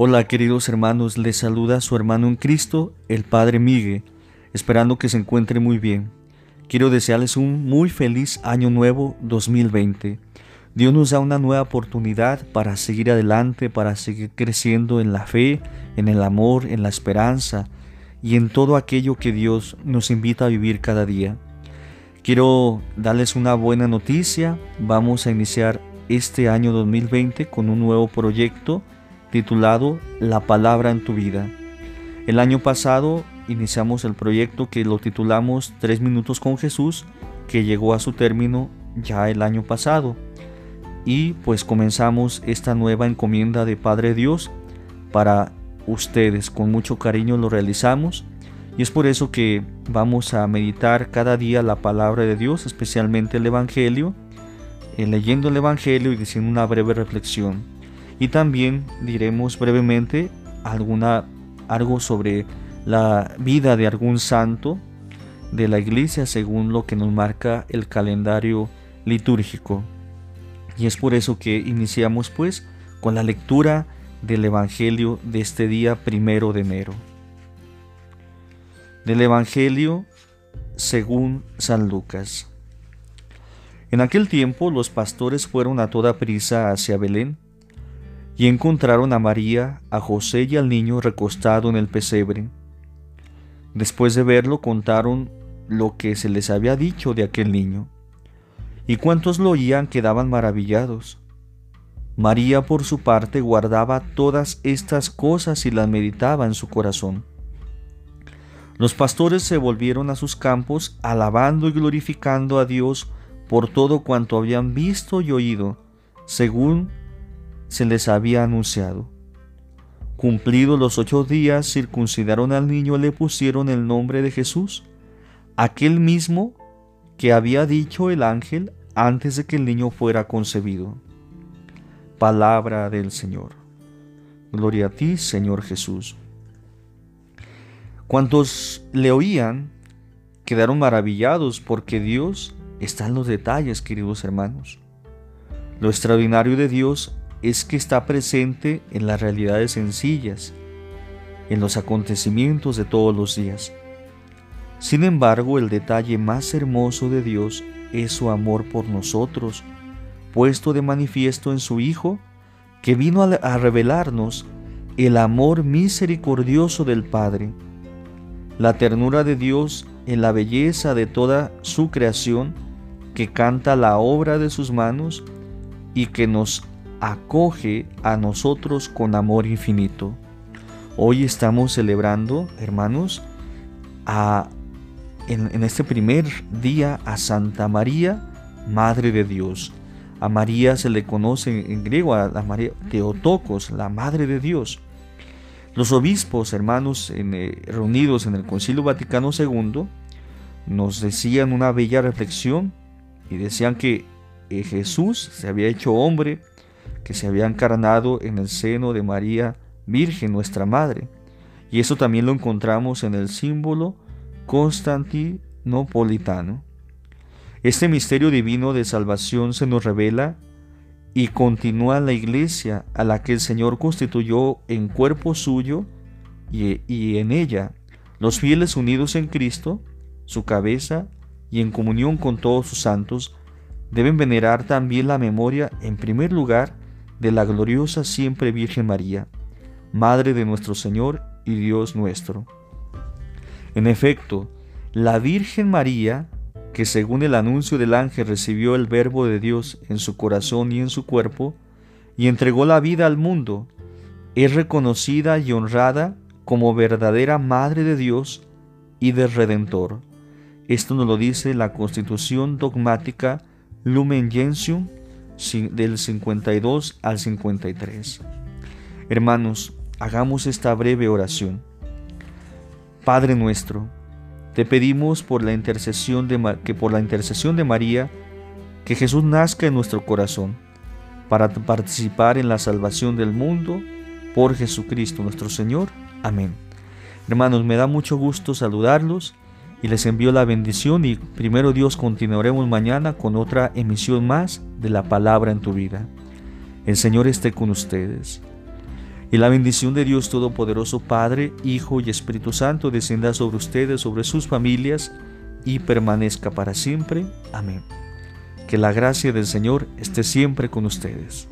Hola queridos hermanos, les saluda su hermano en Cristo, el Padre Miguel, esperando que se encuentre muy bien. Quiero desearles un muy feliz año nuevo 2020. Dios nos da una nueva oportunidad para seguir adelante, para seguir creciendo en la fe, en el amor, en la esperanza y en todo aquello que Dios nos invita a vivir cada día. Quiero darles una buena noticia. Vamos a iniciar este año 2020 con un nuevo proyecto titulado La palabra en tu vida. El año pasado iniciamos el proyecto que lo titulamos Tres minutos con Jesús, que llegó a su término ya el año pasado. Y pues comenzamos esta nueva encomienda de Padre Dios para ustedes. Con mucho cariño lo realizamos y es por eso que vamos a meditar cada día la palabra de Dios, especialmente el Evangelio, eh, leyendo el Evangelio y diciendo una breve reflexión y también diremos brevemente algo sobre la vida de algún santo de la iglesia según lo que nos marca el calendario litúrgico. Y es por eso que iniciamos pues con la lectura del Evangelio de este día primero de enero. Del Evangelio según San Lucas. En aquel tiempo los pastores fueron a toda prisa hacia Belén y encontraron a María, a José y al niño recostado en el pesebre. Después de verlo contaron lo que se les había dicho de aquel niño, y cuantos lo oían quedaban maravillados. María por su parte guardaba todas estas cosas y las meditaba en su corazón. Los pastores se volvieron a sus campos, alabando y glorificando a Dios por todo cuanto habían visto y oído, según se les había anunciado. Cumplidos los ocho días, circuncidaron al niño y le pusieron el nombre de Jesús, aquel mismo que había dicho el ángel antes de que el niño fuera concebido. Palabra del Señor. Gloria a ti, Señor Jesús. Cuantos le oían quedaron maravillados porque Dios está en los detalles, queridos hermanos. Lo extraordinario de Dios es que está presente en las realidades sencillas, en los acontecimientos de todos los días. Sin embargo, el detalle más hermoso de Dios es su amor por nosotros, puesto de manifiesto en su Hijo, que vino a revelarnos el amor misericordioso del Padre, la ternura de Dios en la belleza de toda su creación, que canta la obra de sus manos y que nos acoge a nosotros con amor infinito. Hoy estamos celebrando, hermanos, a, en, este primer día a Santa María, Madre de Dios. A María se le conoce en griego, a la María Teotocos, la Madre de Dios. Los obispos, hermanos, eh, reunidos en el Concilio Vaticano II, nos decían una bella reflexión y decían que eh, Jesús se había hecho hombre que se había encarnado en el seno de María Virgen, nuestra Madre. Y eso también lo encontramos en el símbolo constantinopolitano. Este misterio divino de salvación se nos revela y continúa la iglesia a la que el Señor constituyó en cuerpo suyo y, y en ella los fieles unidos en Cristo, su cabeza, y en comunión con todos sus santos, deben venerar también la memoria en primer lugar de la gloriosa siempre Virgen María, Madre de nuestro Señor y Dios nuestro. En efecto, la Virgen María, que según el anuncio del ángel recibió el verbo de Dios en su corazón y en su cuerpo, y entregó la vida al mundo, es reconocida y honrada como verdadera Madre de Dios y del Redentor. Esto nos lo dice la Constitución dogmática Lumen Gentium del 52 al 53. Hermanos, hagamos esta breve oración. Padre nuestro, te pedimos por la intercesión de, que por la intercesión de María, que Jesús nazca en nuestro corazón, para participar en la salvación del mundo, por Jesucristo nuestro Señor. Amén. Hermanos, me da mucho gusto saludarlos y les envío la bendición y primero Dios continuaremos mañana con otra emisión más de la palabra en tu vida. El Señor esté con ustedes. Y la bendición de Dios Todopoderoso, Padre, Hijo y Espíritu Santo, descienda sobre ustedes, sobre sus familias, y permanezca para siempre. Amén. Que la gracia del Señor esté siempre con ustedes.